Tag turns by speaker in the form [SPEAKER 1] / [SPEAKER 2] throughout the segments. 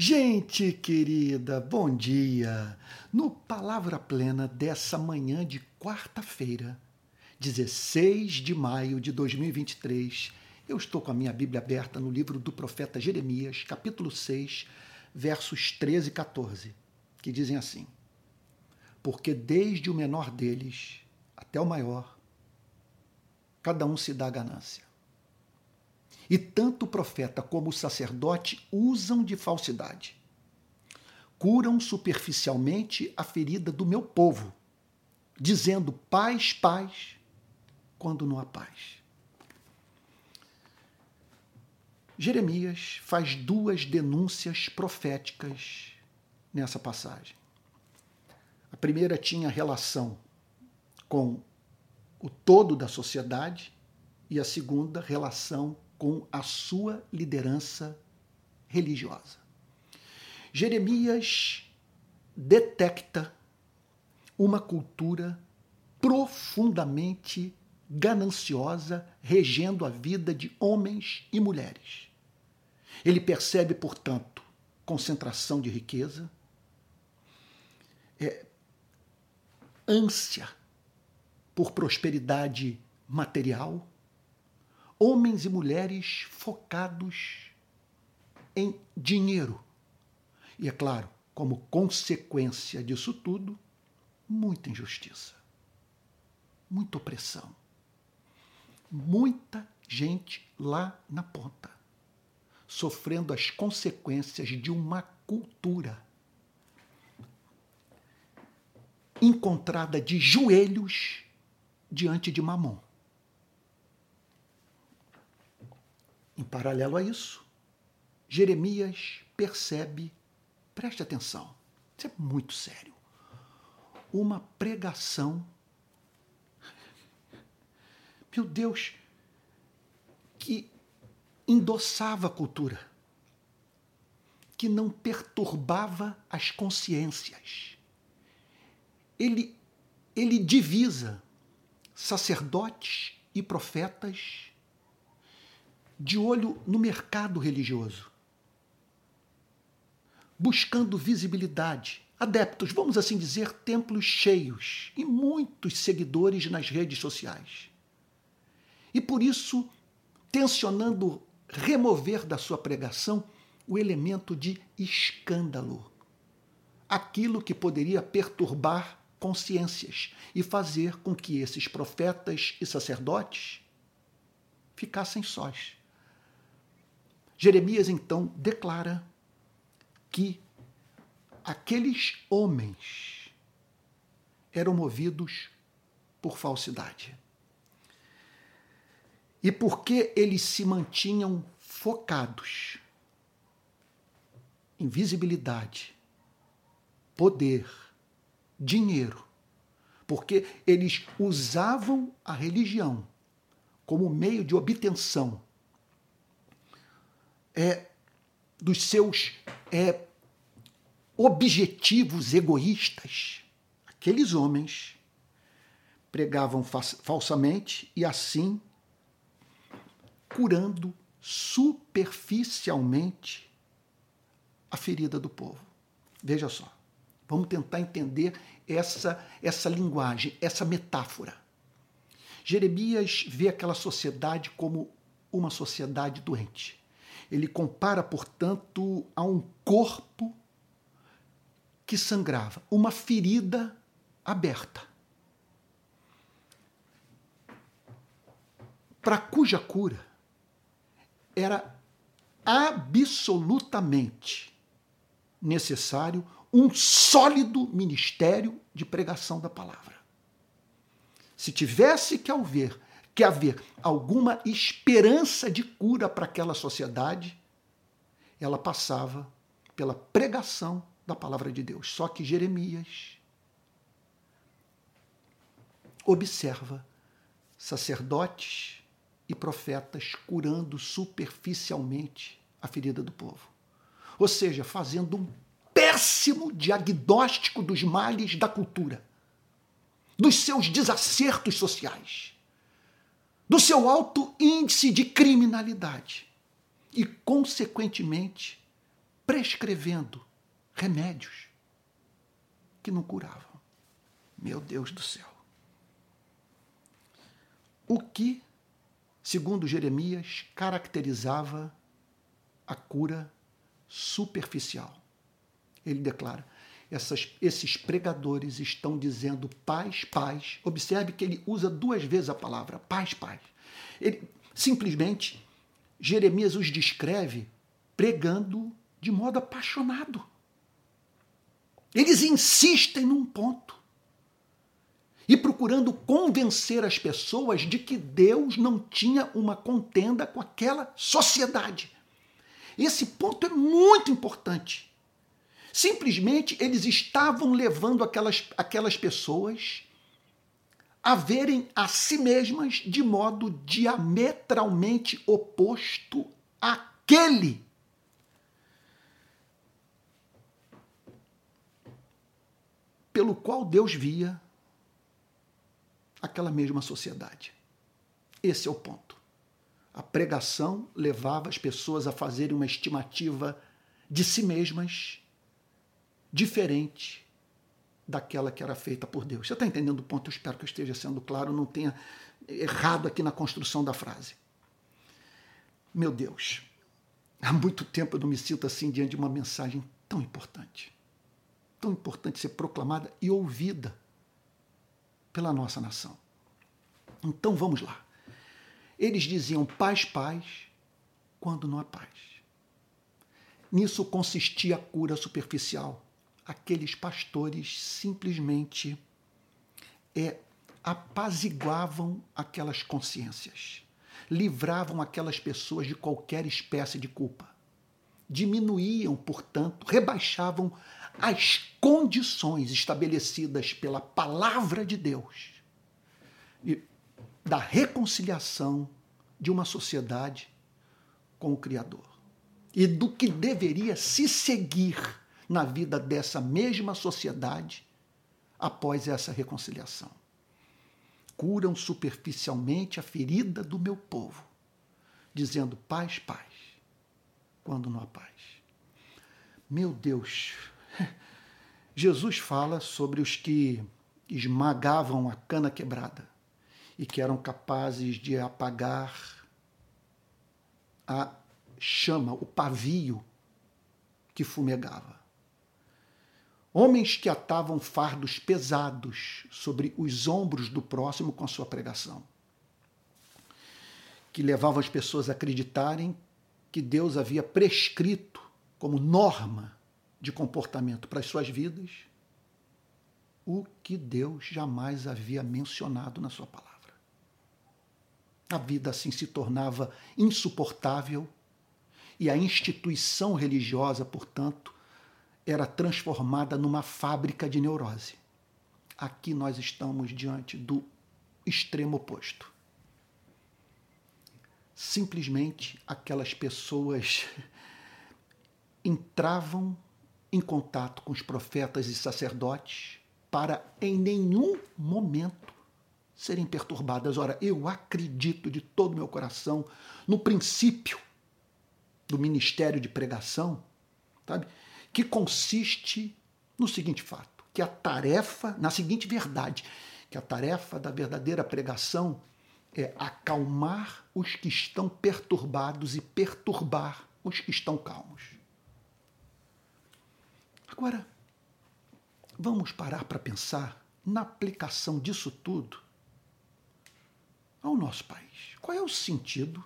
[SPEAKER 1] Gente querida, bom dia! No Palavra Plena dessa manhã de quarta-feira, 16 de maio de 2023, eu estou com a minha Bíblia aberta no livro do profeta Jeremias, capítulo 6, versos 13 e 14, que dizem assim: Porque desde o menor deles até o maior, cada um se dá ganância e tanto o profeta como o sacerdote usam de falsidade. Curam superficialmente a ferida do meu povo, dizendo paz, paz, quando não há paz. Jeremias faz duas denúncias proféticas nessa passagem. A primeira tinha relação com o todo da sociedade e a segunda relação com a sua liderança religiosa. Jeremias detecta uma cultura profundamente gananciosa regendo a vida de homens e mulheres. Ele percebe, portanto, concentração de riqueza, é, ânsia por prosperidade material, homens e mulheres focados em dinheiro. E é claro, como consequência disso tudo, muita injustiça, muita opressão, muita gente lá na ponta, sofrendo as consequências de uma cultura encontrada de joelhos diante de Mamon. Em paralelo a isso, Jeremias percebe, preste atenção, isso é muito sério, uma pregação. Meu Deus, que endossava a cultura, que não perturbava as consciências. Ele, ele divisa sacerdotes e profetas de olho no mercado religioso, buscando visibilidade, adeptos, vamos assim dizer, templos cheios e muitos seguidores nas redes sociais. E por isso, tensionando remover da sua pregação o elemento de escândalo, aquilo que poderia perturbar consciências e fazer com que esses profetas e sacerdotes ficassem sós. Jeremias então declara que aqueles homens eram movidos por falsidade. E porque eles se mantinham focados em visibilidade, poder, dinheiro, porque eles usavam a religião como meio de obtenção é, dos seus é, objetivos egoístas, aqueles homens pregavam falsamente e assim curando superficialmente a ferida do povo. Veja só, vamos tentar entender essa, essa linguagem, essa metáfora. Jeremias vê aquela sociedade como uma sociedade doente. Ele compara, portanto, a um corpo que sangrava, uma ferida aberta. Para cuja cura era absolutamente necessário um sólido ministério de pregação da palavra. Se tivesse que haver que haver alguma esperança de cura para aquela sociedade, ela passava pela pregação da palavra de Deus. Só que Jeremias observa sacerdotes e profetas curando superficialmente a ferida do povo. Ou seja, fazendo um péssimo diagnóstico dos males da cultura, dos seus desacertos sociais do seu alto índice de criminalidade e, consequentemente, prescrevendo remédios que não curavam. Meu Deus do céu. O que, segundo Jeremias, caracterizava a cura superficial? Ele declara: essas, esses pregadores estão dizendo paz, paz. Observe que ele usa duas vezes a palavra paz, paz. Ele simplesmente Jeremias os descreve pregando de modo apaixonado. Eles insistem num ponto e procurando convencer as pessoas de que Deus não tinha uma contenda com aquela sociedade. Esse ponto é muito importante. Simplesmente eles estavam levando aquelas, aquelas pessoas a verem a si mesmas de modo diametralmente oposto àquele pelo qual Deus via aquela mesma sociedade. Esse é o ponto. A pregação levava as pessoas a fazerem uma estimativa de si mesmas diferente daquela que era feita por Deus. Você está entendendo o ponto? Eu espero que eu esteja sendo claro, não tenha errado aqui na construção da frase. Meu Deus, há muito tempo eu não me sinto assim diante de uma mensagem tão importante. Tão importante ser proclamada e ouvida pela nossa nação. Então vamos lá. Eles diziam paz, paz, quando não há paz. Nisso consistia a cura superficial aqueles pastores simplesmente é, apaziguavam aquelas consciências, livravam aquelas pessoas de qualquer espécie de culpa, diminuíam, portanto, rebaixavam as condições estabelecidas pela palavra de Deus e da reconciliação de uma sociedade com o Criador e do que deveria se seguir na vida dessa mesma sociedade após essa reconciliação. Curam superficialmente a ferida do meu povo, dizendo paz, paz, quando não há paz. Meu Deus, Jesus fala sobre os que esmagavam a cana quebrada e que eram capazes de apagar a chama, o pavio que fumegava. Homens que atavam fardos pesados sobre os ombros do próximo com a sua pregação. Que levavam as pessoas a acreditarem que Deus havia prescrito como norma de comportamento para as suas vidas o que Deus jamais havia mencionado na sua palavra. A vida assim se tornava insuportável e a instituição religiosa, portanto, era transformada numa fábrica de neurose. Aqui nós estamos diante do extremo oposto. Simplesmente aquelas pessoas entravam em contato com os profetas e sacerdotes para em nenhum momento serem perturbadas. Ora, eu acredito de todo meu coração no princípio do ministério de pregação, sabe? Que consiste no seguinte fato: que a tarefa, na seguinte verdade, que a tarefa da verdadeira pregação é acalmar os que estão perturbados e perturbar os que estão calmos. Agora, vamos parar para pensar na aplicação disso tudo ao nosso país. Qual é o sentido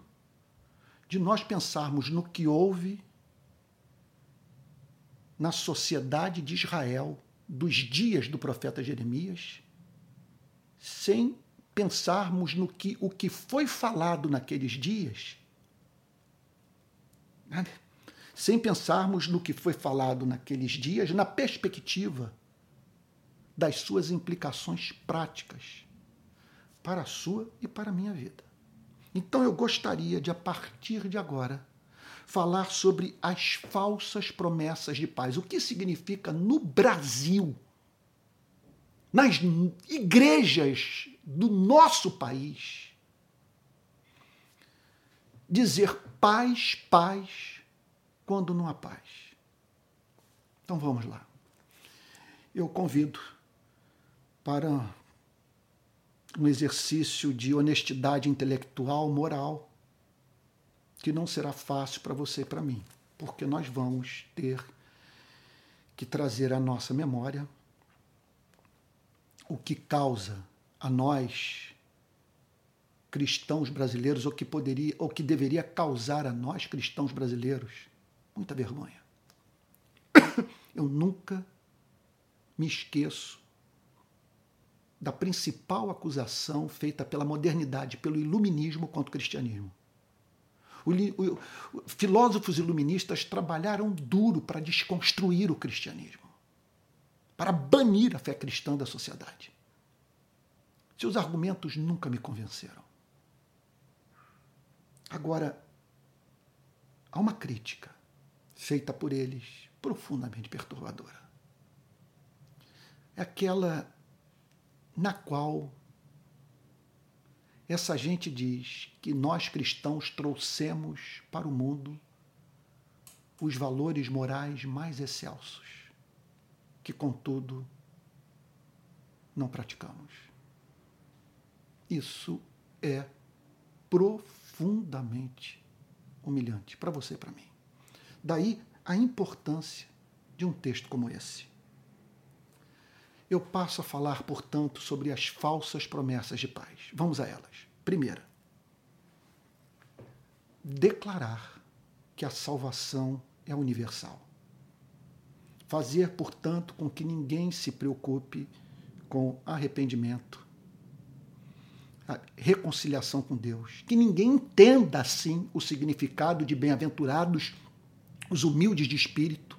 [SPEAKER 1] de nós pensarmos no que houve na sociedade de Israel dos dias do profeta Jeremias, sem pensarmos no que o que foi falado naqueles dias, né? sem pensarmos no que foi falado naqueles dias na perspectiva das suas implicações práticas para a sua e para a minha vida. Então eu gostaria de, a partir de agora, falar sobre as falsas promessas de paz. O que significa no Brasil, nas igrejas do nosso país, dizer paz, paz, quando não há paz. Então vamos lá. Eu convido para um exercício de honestidade intelectual, moral, que não será fácil para você e para mim, porque nós vamos ter que trazer à nossa memória o que causa a nós cristãos brasileiros, ou que poderia, ou que deveria causar a nós cristãos brasileiros muita vergonha. Eu nunca me esqueço da principal acusação feita pela modernidade, pelo iluminismo contra o cristianismo. O, o, filósofos iluministas trabalharam duro para desconstruir o cristianismo, para banir a fé cristã da sociedade. Seus argumentos nunca me convenceram. Agora, há uma crítica feita por eles profundamente perturbadora. É aquela na qual essa gente diz que nós cristãos trouxemos para o mundo os valores morais mais excelsos, que contudo não praticamos. Isso é profundamente humilhante para você e para mim. Daí a importância de um texto como esse. Eu passo a falar, portanto, sobre as falsas promessas de paz. Vamos a elas. Primeira, declarar que a salvação é universal. Fazer, portanto, com que ninguém se preocupe com arrependimento, reconciliação com Deus. Que ninguém entenda assim o significado de bem-aventurados os humildes de espírito,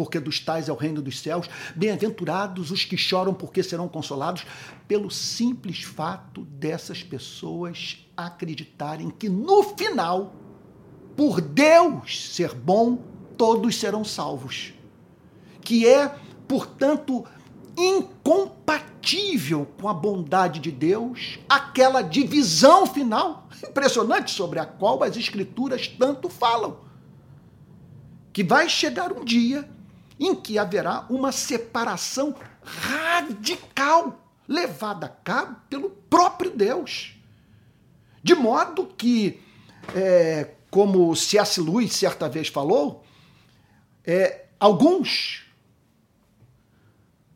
[SPEAKER 1] porque dos tais é o reino dos céus. Bem-aventurados os que choram, porque serão consolados, pelo simples fato dessas pessoas acreditarem que no final, por Deus ser bom, todos serão salvos. Que é, portanto, incompatível com a bondade de Deus, aquela divisão final impressionante sobre a qual as Escrituras tanto falam. Que vai chegar um dia em que haverá uma separação radical levada a cabo pelo próprio Deus. De modo que, é, como C.S. Lewis certa vez falou, é, alguns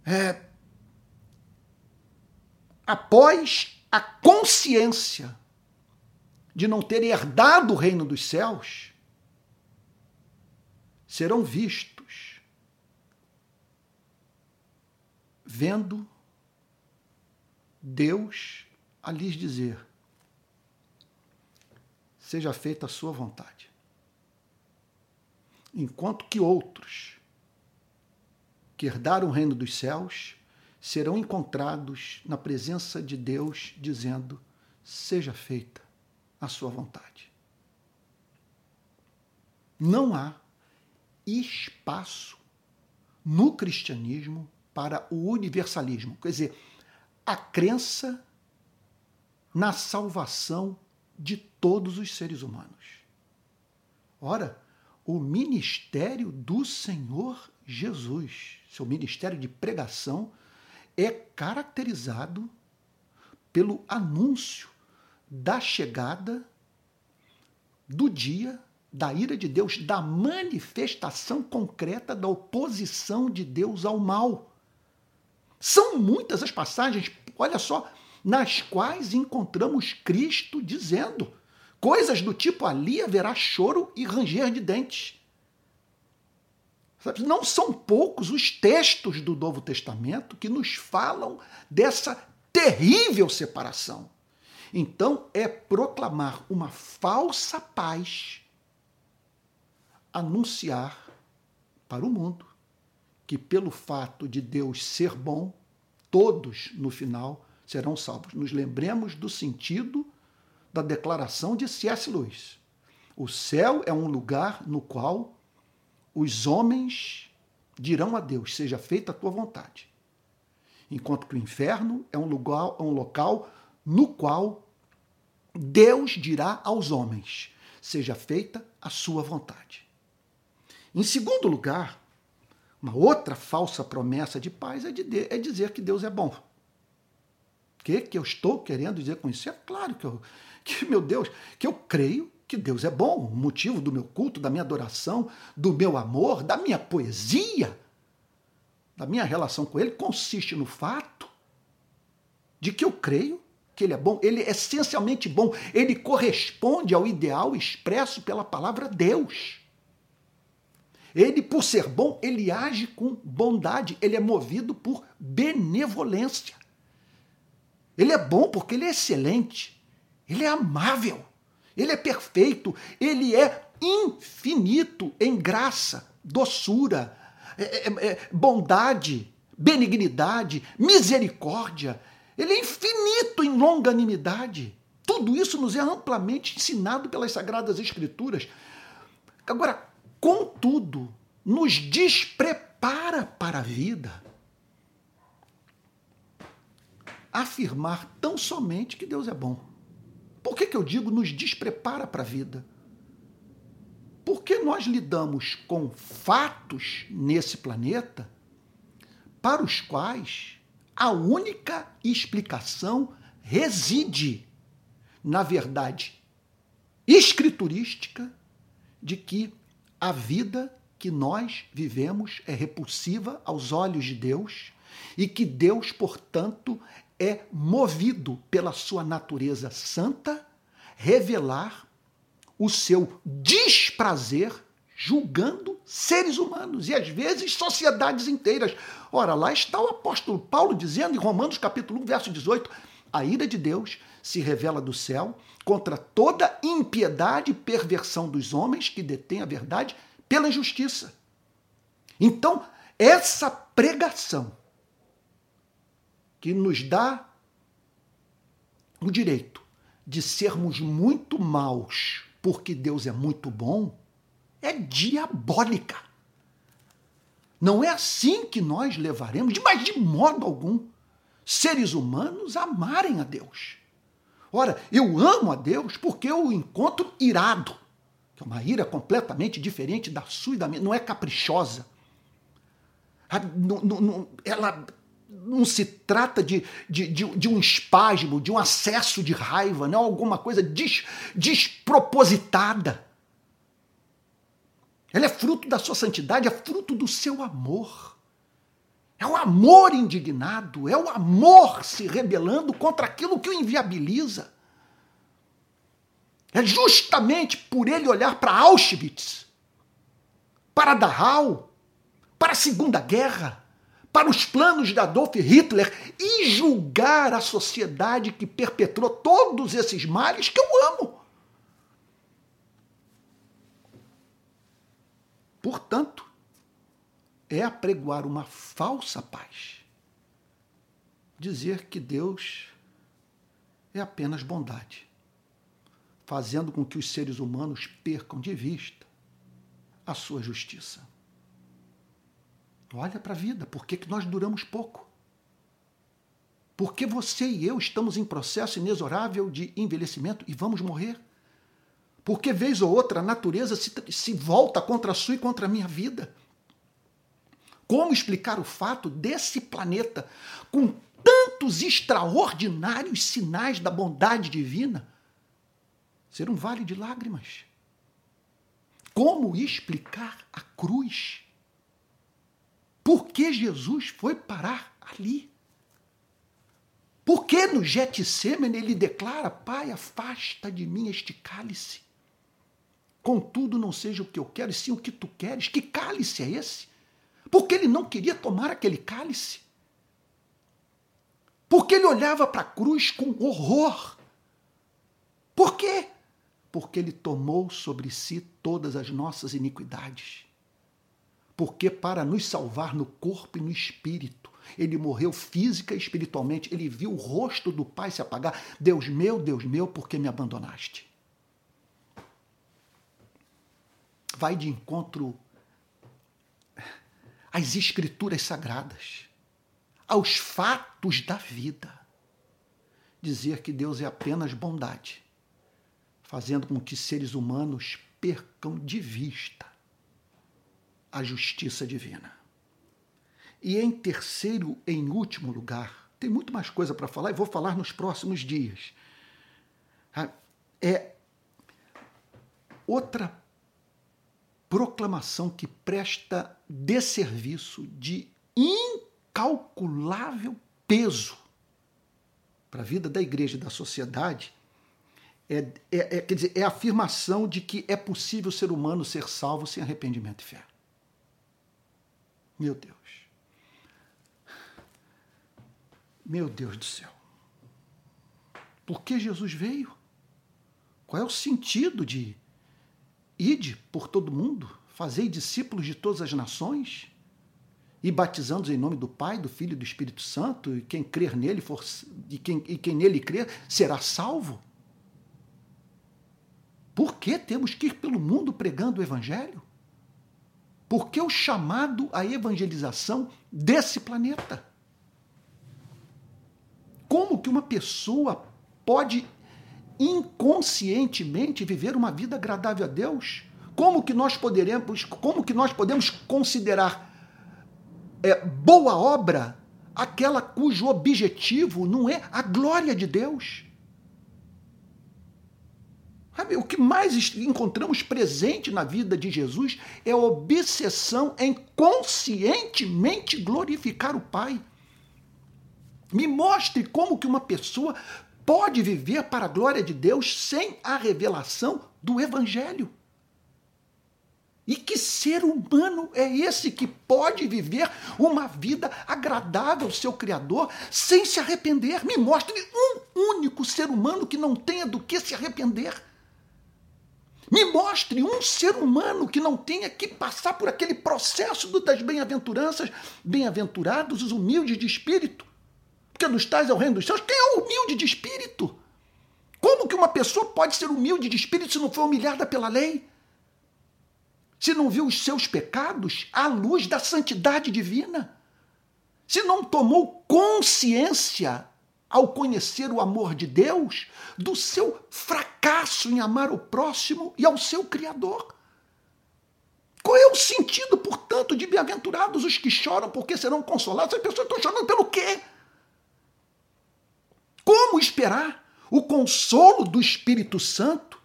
[SPEAKER 1] é, após a consciência de não ter herdado o reino dos céus, serão vistos vendo Deus a lhes dizer: seja feita a sua vontade. Enquanto que outros que herdaram o reino dos céus serão encontrados na presença de Deus, dizendo: seja feita a sua vontade. Não há espaço no cristianismo para o universalismo, quer dizer, a crença na salvação de todos os seres humanos. Ora, o ministério do Senhor Jesus, seu ministério de pregação, é caracterizado pelo anúncio da chegada do dia da ira de Deus, da manifestação concreta da oposição de Deus ao mal. São muitas as passagens, olha só, nas quais encontramos Cristo dizendo coisas do tipo: ali haverá choro e ranger de dentes. Não são poucos os textos do Novo Testamento que nos falam dessa terrível separação. Então, é proclamar uma falsa paz, anunciar para o mundo que, pelo fato de Deus ser bom, todos no final serão salvos. Nos lembremos do sentido da declaração de C.S. Lewis. O céu é um lugar no qual os homens dirão a Deus: seja feita a tua vontade. Enquanto que o inferno é um lugar, um local no qual Deus dirá aos homens: seja feita a sua vontade. Em segundo lugar, Uma outra falsa promessa de paz é, de, é dizer que Deus é bom. O que, que eu estou querendo dizer com isso? É claro que, eu, que, meu Deus, que eu creio que Deus é bom, o motivo do meu culto, da minha adoração, do meu amor, da minha poesia, da minha relação com Ele, consiste no fato de que eu creio que Ele é bom, Ele é essencialmente bom, Ele corresponde ao ideal expresso pela palavra Deus. Ele, por ser bom, ele age com bondade, ele é movido por benevolência. Ele é bom porque ele é excelente, ele é amável. Ele é perfeito, ele é infinito em graça, doçura, é, é, é, bondade, benignidade, misericórdia. Ele é infinito em longanimidade. Tudo isso nos é amplamente ensinado pelas Sagradas Escrituras. Agora, contudo, nos desprepara para a vida. Afirmar tão somente que Deus é bom. Por que, que eu digo nos desprepara para a vida? Porque nós lidamos com fatos nesse planeta para os quais a única explicação reside na verdade escriturística de que a vida que nós vivemos é repulsiva aos olhos de Deus e que Deus, portanto, é movido pela sua natureza santa revelar o seu desprazer julgando seres humanos e às vezes sociedades inteiras. Ora, lá está o apóstolo Paulo dizendo em Romanos capítulo 1, verso 18: a ira de Deus se revela do céu contra toda impiedade e perversão dos homens que detêm a verdade pela injustiça. Então, essa pregação que nos dá o direito de sermos muito maus porque Deus é muito bom é diabólica. Não é assim que nós levaremos, mas de modo algum, seres humanos amarem a Deus. Ora, eu amo a Deus porque eu o encontro irado, que é uma ira completamente diferente da sua e da minha, não é caprichosa. Ela não se trata de, de, de, de, um espasmo, de um acesso de raiva, não é alguma coisa des, despropositada. Ela é fruto da sua santidade, é fruto do seu amor. É o amor indignado, é o amor se rebelando contra aquilo que o inviabiliza. É justamente por ele olhar para Auschwitz, para Dachau, para a Segunda Guerra, para os planos de Adolf Hitler e julgar a sociedade que perpetrou todos esses males que eu amo. Portanto, é apregoar uma falsa paz. Dizer que Deus é apenas bondade, fazendo com que os seres humanos percam de vista a sua justiça. Olha para a vida, por que, que nós duramos pouco? Porque você e eu estamos em processo inexorável de envelhecimento e vamos morrer. Porque, vez ou outra, a natureza se, se volta contra a sua e contra a minha vida. Como explicar o fato desse planeta, com tantos extraordinários sinais da bondade divina, ser um vale de lágrimas? Como explicar a cruz? Por que Jesus foi parar ali? Por que no Getsemane ele declara, Pai, afasta de mim este cálice? Contudo, não seja o que eu quero, e sim o que tu queres. Que cálice é esse? Porque ele não queria tomar aquele cálice. Porque ele olhava para a cruz com horror. Por quê? Porque ele tomou sobre si todas as nossas iniquidades porque para nos salvar no corpo e no espírito, ele morreu física e espiritualmente, ele viu o rosto do Pai se apagar. Deus meu, Deus meu, por que me abandonaste? Vai de encontro às escrituras sagradas, aos fatos da vida. Dizer que Deus é apenas bondade, fazendo com que seres humanos percam de vista a justiça divina. E em terceiro, em último lugar, tem muito mais coisa para falar e vou falar nos próximos dias. Ah, é outra proclamação que presta desserviço de incalculável peso para a vida da igreja e da sociedade é, é, é, quer dizer, é a afirmação de que é possível o ser humano ser salvo sem arrependimento e fé. Meu Deus. Meu Deus do céu. Por que Jesus veio? Qual é o sentido de ide por todo mundo, fazei discípulos de todas as nações e batizando-os em nome do Pai, do Filho e do Espírito Santo, e quem crer nele for, e, quem, e quem nele crer será salvo? Por que temos que ir pelo mundo pregando o Evangelho? Por que o chamado à evangelização desse planeta? Como que uma pessoa pode inconscientemente viver uma vida agradável a Deus? Como que nós poderemos, como que nós podemos considerar é, boa obra aquela cujo objetivo não é a glória de Deus? O que mais encontramos presente na vida de Jesus é a obsessão em conscientemente glorificar o Pai. Me mostre como que uma pessoa pode viver para a glória de Deus sem a revelação do Evangelho. E que ser humano é esse que pode viver uma vida agradável ao seu Criador sem se arrepender? Me mostre um único ser humano que não tenha do que se arrepender. Me mostre um ser humano que não tenha que passar por aquele processo das bem-aventuranças, bem-aventurados os humildes de espírito, porque dos tais é o reino dos céus. Quem é humilde de espírito? Como que uma pessoa pode ser humilde de espírito se não foi humilhada pela lei? Se não viu os seus pecados à luz da santidade divina? Se não tomou consciência ao conhecer o amor de Deus, do seu fracasso em amar o próximo e ao seu Criador. Qual é o sentido, portanto, de bem-aventurados os que choram porque serão consolados? As pessoas estão chorando pelo quê? Como esperar o consolo do Espírito Santo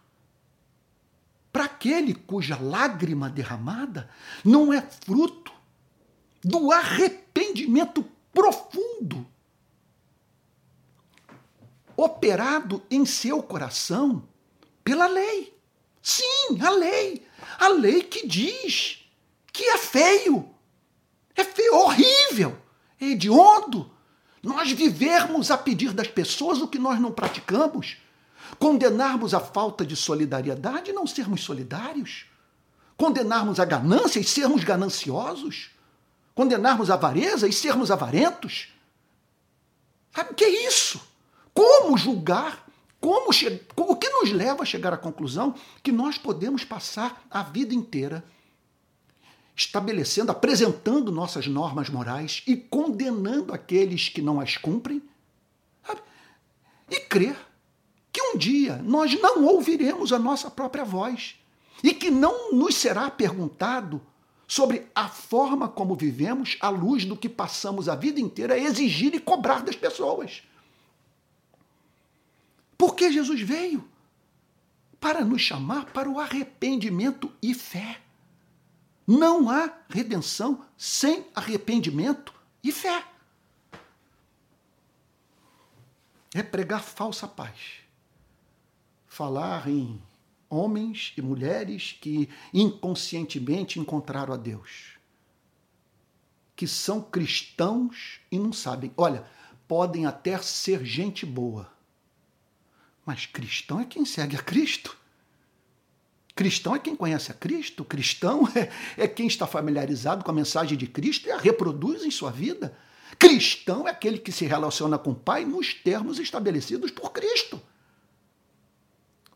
[SPEAKER 1] aquele cuja lágrima derramada não é fruto do arrependimento profundo operado em seu coração pela lei. Sim, a lei. A lei que diz que é feio. É feio, horrível, é hediondo. Nós vivermos a pedir das pessoas o que nós não praticamos. Condenarmos a falta de solidariedade e não sermos solidários. Condenarmos a ganância e sermos gananciosos. Condenarmos a avareza e sermos avarentos. Sabe o que é isso? Como julgar? Como o que nos leva a chegar à conclusão que nós podemos passar a vida inteira estabelecendo, apresentando nossas normas morais e condenando aqueles que não as cumprem? Sabe? E crer que um dia nós não ouviremos a nossa própria voz e que não nos será perguntado sobre a forma como vivemos à luz do que passamos a vida inteira a exigir e cobrar das pessoas. Porque Jesus veio para nos chamar para o arrependimento e fé. Não há redenção sem arrependimento e fé. É pregar falsa paz. Falar em homens e mulheres que inconscientemente encontraram a Deus. Que são cristãos e não sabem. Olha, podem até ser gente boa mas cristão é quem segue a Cristo. Cristão é quem conhece a Cristo. Cristão é, é quem está familiarizado com a mensagem de Cristo e a reproduz em sua vida. Cristão é aquele que se relaciona com o Pai nos termos estabelecidos por Cristo.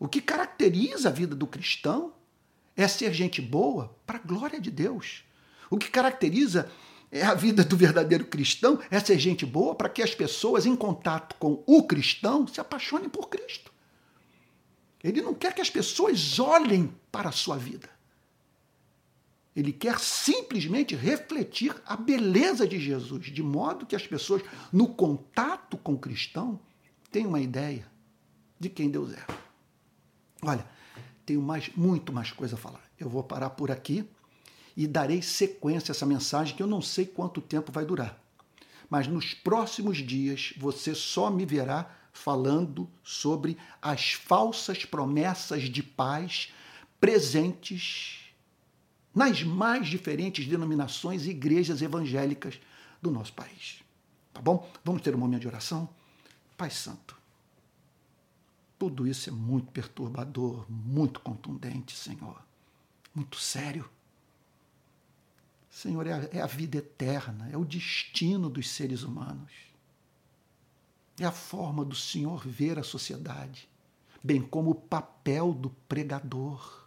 [SPEAKER 1] O que caracteriza a vida do cristão é ser gente boa para a glória de Deus. O que caracteriza é a vida do verdadeiro cristão é ser gente boa para que as pessoas em contato com o cristão se apaixonem por Cristo. Ele não quer que as pessoas olhem para a sua vida. Ele quer simplesmente refletir a beleza de Jesus, de modo que as pessoas, no contato com o cristão, tenham uma ideia de quem Deus é. Olha, tenho mais, muito mais coisa a falar. Eu vou parar por aqui e darei sequência a essa mensagem que eu não sei quanto tempo vai durar. Mas nos próximos dias você só me verá falando sobre as falsas promessas de paz presentes nas mais diferentes denominações e igrejas evangélicas do nosso país. Tá bom? Vamos ter um momento de oração? Pai Santo, tudo isso é muito perturbador, muito contundente, Senhor, muito sério. Senhor, é a, é a vida eterna, é o destino dos seres humanos. É a forma do Senhor ver a sociedade, bem como o papel do pregador.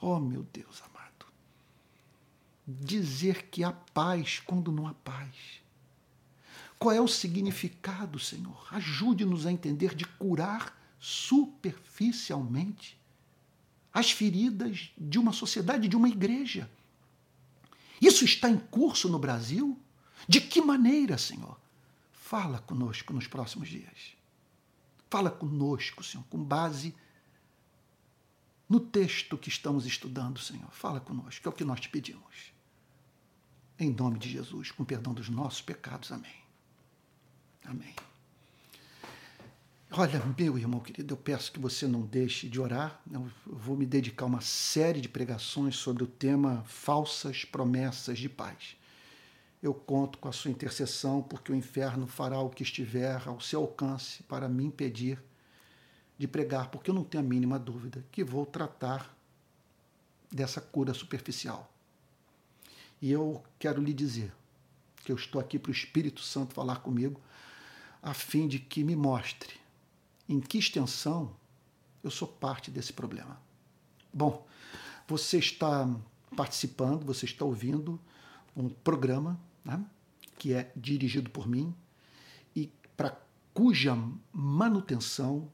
[SPEAKER 1] Oh, meu Deus amado dizer que há paz quando não há paz? Qual é o significado, Senhor? Ajude-nos a entender de curar superficialmente as feridas de uma sociedade, de uma igreja. Isso está em curso no Brasil? De que maneira, Senhor? Fala conosco nos próximos dias. Fala conosco, Senhor, com base no texto que estamos estudando, Senhor. Fala conosco, é o que nós te pedimos. Em nome de Jesus, com perdão dos nossos pecados. Amém. Amém. Olha, meu irmão querido, eu peço que você não deixe de orar. Eu vou me dedicar a uma série de pregações sobre o tema falsas promessas de paz. Eu conto com a sua intercessão, porque o inferno fará o que estiver ao seu alcance para me impedir de pregar, porque eu não tenho a mínima dúvida que vou tratar dessa cura superficial. E eu quero lhe dizer que eu estou aqui para o Espírito Santo falar comigo, a fim de que me mostre em que extensão eu sou parte desse problema. Bom, você está participando, você está ouvindo um programa né, que é dirigido por mim e para cuja manutenção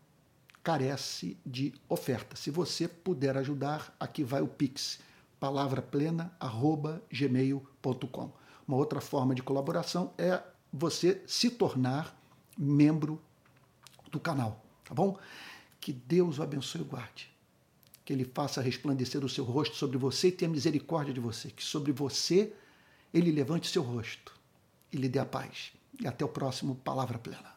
[SPEAKER 1] carece de oferta. Se você puder ajudar, aqui vai o Pix palavraplena@gmail.com. Uma outra forma de colaboração é você se tornar membro do canal, tá bom? Que Deus o abençoe e guarde. Que ele faça resplandecer o seu rosto sobre você e tenha misericórdia de você. Que sobre você ele levante seu rosto e lhe dê a paz. E até o próximo Palavra Plena.